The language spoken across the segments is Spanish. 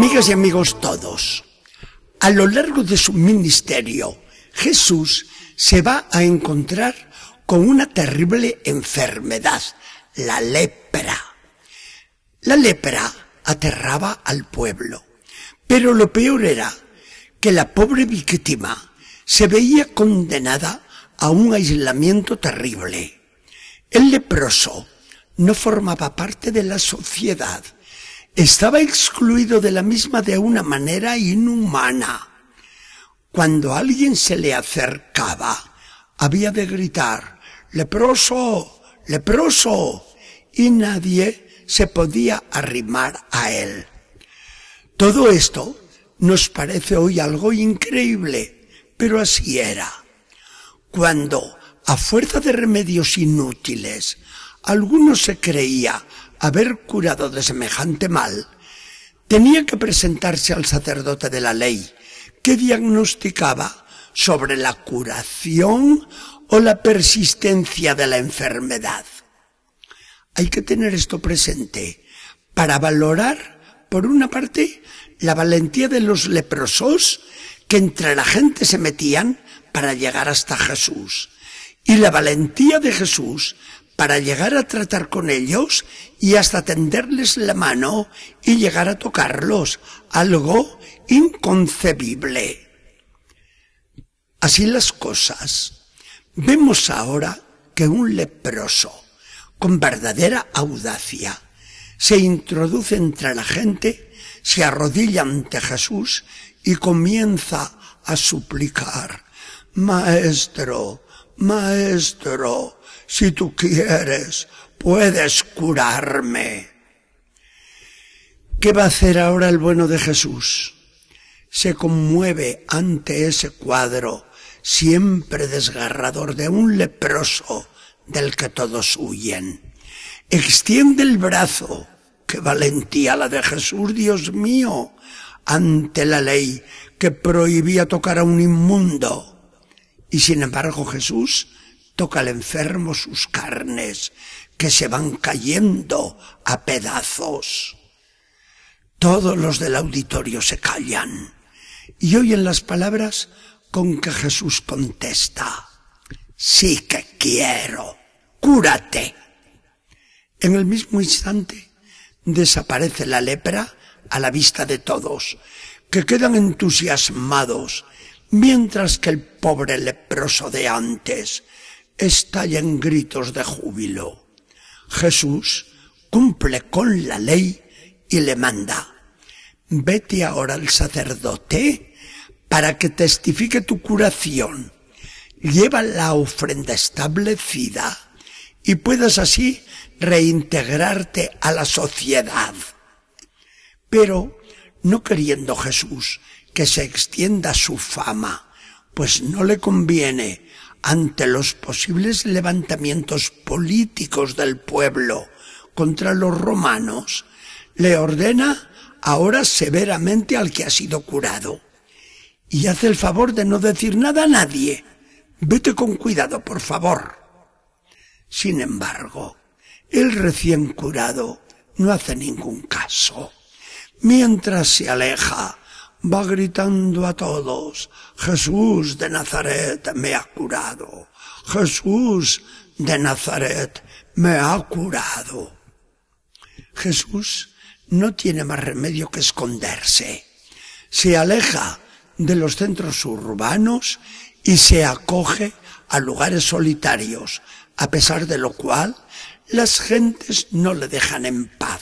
Amigas y amigos todos, a lo largo de su ministerio, Jesús se va a encontrar con una terrible enfermedad, la lepra. La lepra aterraba al pueblo, pero lo peor era que la pobre víctima se veía condenada a un aislamiento terrible. El leproso no formaba parte de la sociedad, estaba excluido de la misma de una manera inhumana. Cuando alguien se le acercaba, había de gritar, leproso, leproso, y nadie se podía arrimar a él. Todo esto nos parece hoy algo increíble, pero así era. Cuando, a fuerza de remedios inútiles, alguno se creía haber curado de semejante mal, tenía que presentarse al sacerdote de la ley, que diagnosticaba sobre la curación o la persistencia de la enfermedad. Hay que tener esto presente para valorar, por una parte, la valentía de los leprosos que entre la gente se metían para llegar hasta Jesús y la valentía de Jesús para llegar a tratar con ellos y hasta tenderles la mano y llegar a tocarlos, algo inconcebible. Así las cosas. Vemos ahora que un leproso, con verdadera audacia, se introduce entre la gente, se arrodilla ante Jesús y comienza a suplicar, Maestro, Maestro, si tú quieres, puedes curarme. ¿Qué va a hacer ahora el bueno de Jesús? Se conmueve ante ese cuadro siempre desgarrador de un leproso del que todos huyen. Extiende el brazo. ¡Qué valentía la de Jesús, Dios mío! ante la ley que prohibía tocar a un inmundo. Y sin embargo Jesús toca al enfermo sus carnes, que se van cayendo a pedazos. Todos los del auditorio se callan y oyen las palabras con que Jesús contesta, sí que quiero, cúrate. En el mismo instante desaparece la lepra a la vista de todos, que quedan entusiasmados, mientras que el pobre leproso de antes estalla en gritos de júbilo. Jesús cumple con la ley y le manda, vete ahora al sacerdote para que testifique tu curación. Lleva la ofrenda establecida y puedas así reintegrarte a la sociedad. Pero no queriendo Jesús que se extienda su fama, pues no le conviene ante los posibles levantamientos políticos del pueblo contra los romanos, le ordena ahora severamente al que ha sido curado. Y hace el favor de no decir nada a nadie. Vete con cuidado, por favor. Sin embargo, el recién curado no hace ningún caso. Mientras se aleja, va gritando a todos, Jesús de Nazaret me ha curado, Jesús de Nazaret me ha curado. Jesús no tiene más remedio que esconderse. Se aleja de los centros urbanos y se acoge a lugares solitarios, a pesar de lo cual las gentes no le dejan en paz,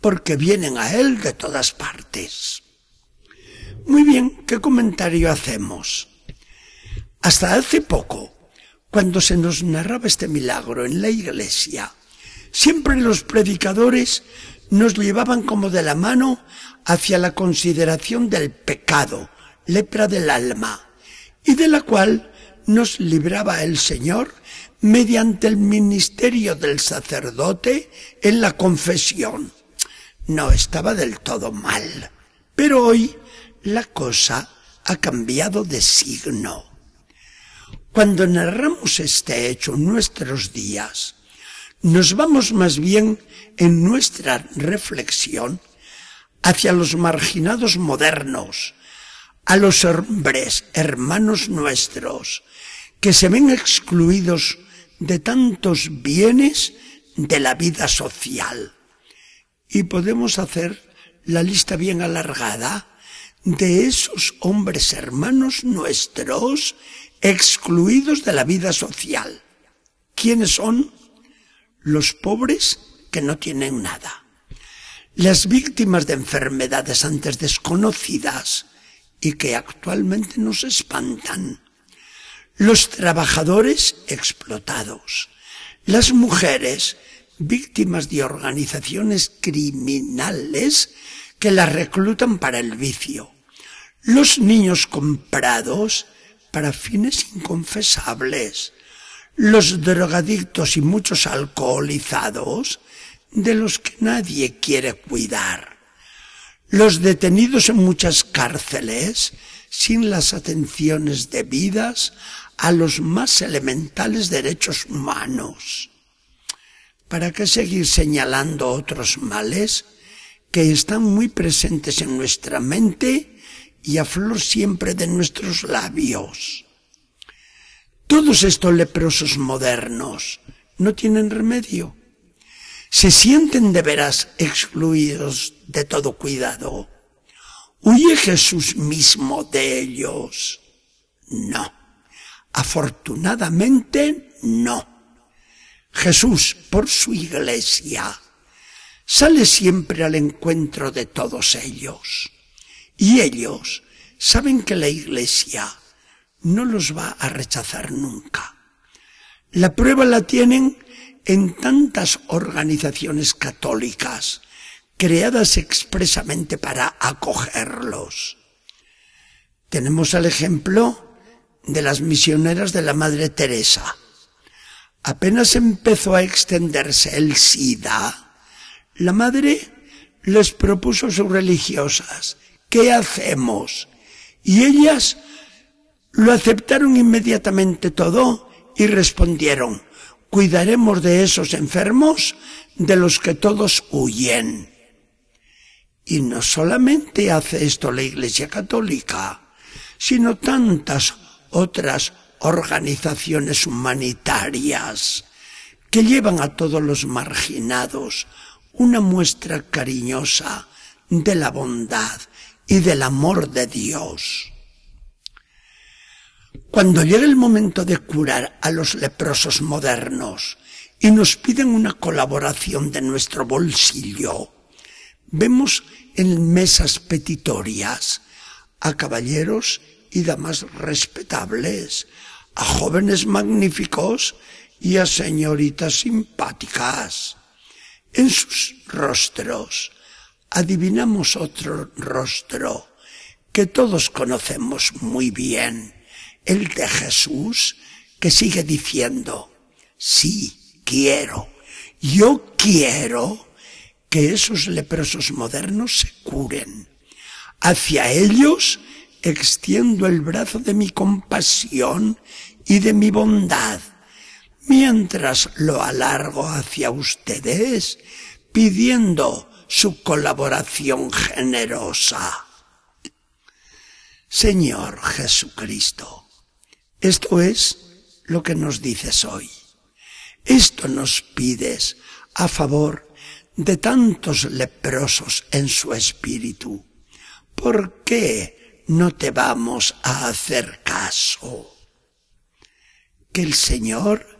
porque vienen a él de todas partes. Muy bien, ¿qué comentario hacemos? Hasta hace poco, cuando se nos narraba este milagro en la iglesia, siempre los predicadores nos llevaban como de la mano hacia la consideración del pecado, lepra del alma, y de la cual nos libraba el Señor mediante el ministerio del sacerdote en la confesión. No estaba del todo mal, pero hoy la cosa ha cambiado de signo. Cuando narramos este hecho en nuestros días, nos vamos más bien en nuestra reflexión hacia los marginados modernos, a los hombres, hermanos nuestros, que se ven excluidos de tantos bienes de la vida social. Y podemos hacer la lista bien alargada de esos hombres hermanos nuestros excluidos de la vida social. ¿Quiénes son? Los pobres que no tienen nada. Las víctimas de enfermedades antes desconocidas y que actualmente nos espantan. Los trabajadores explotados. Las mujeres víctimas de organizaciones criminales que las reclutan para el vicio. Los niños comprados para fines inconfesables. Los drogadictos y muchos alcoholizados de los que nadie quiere cuidar. Los detenidos en muchas cárceles sin las atenciones debidas a los más elementales derechos humanos. ¿Para qué seguir señalando otros males que están muy presentes en nuestra mente y a flor siempre de nuestros labios? Todos estos leprosos modernos no tienen remedio se sienten de veras excluidos de todo cuidado. ¿Huye Jesús mismo de ellos? No. Afortunadamente no. Jesús, por su iglesia, sale siempre al encuentro de todos ellos. Y ellos saben que la iglesia no los va a rechazar nunca. La prueba la tienen en tantas organizaciones católicas creadas expresamente para acogerlos. Tenemos el ejemplo de las misioneras de la Madre Teresa. Apenas empezó a extenderse el SIDA, la Madre les propuso sus religiosas, ¿qué hacemos? Y ellas lo aceptaron inmediatamente todo y respondieron, cuidaremos de esos enfermos de los que todos huyen. Y no solamente hace esto la Iglesia Católica, sino tantas otras organizaciones humanitarias que llevan a todos los marginados una muestra cariñosa de la bondad y del amor de Dios. Cuando llega el momento de curar a los leprosos modernos y nos piden una colaboración de nuestro bolsillo, vemos en mesas petitorias a caballeros y damas respetables, a jóvenes magníficos y a señoritas simpáticas. En sus rostros adivinamos otro rostro que todos conocemos muy bien el de Jesús, que sigue diciendo, sí, quiero, yo quiero que esos leprosos modernos se curen. Hacia ellos extiendo el brazo de mi compasión y de mi bondad, mientras lo alargo hacia ustedes, pidiendo su colaboración generosa. Señor Jesucristo, esto es lo que nos dices hoy. Esto nos pides a favor de tantos leprosos en su espíritu. ¿Por qué no te vamos a hacer caso? Que el Señor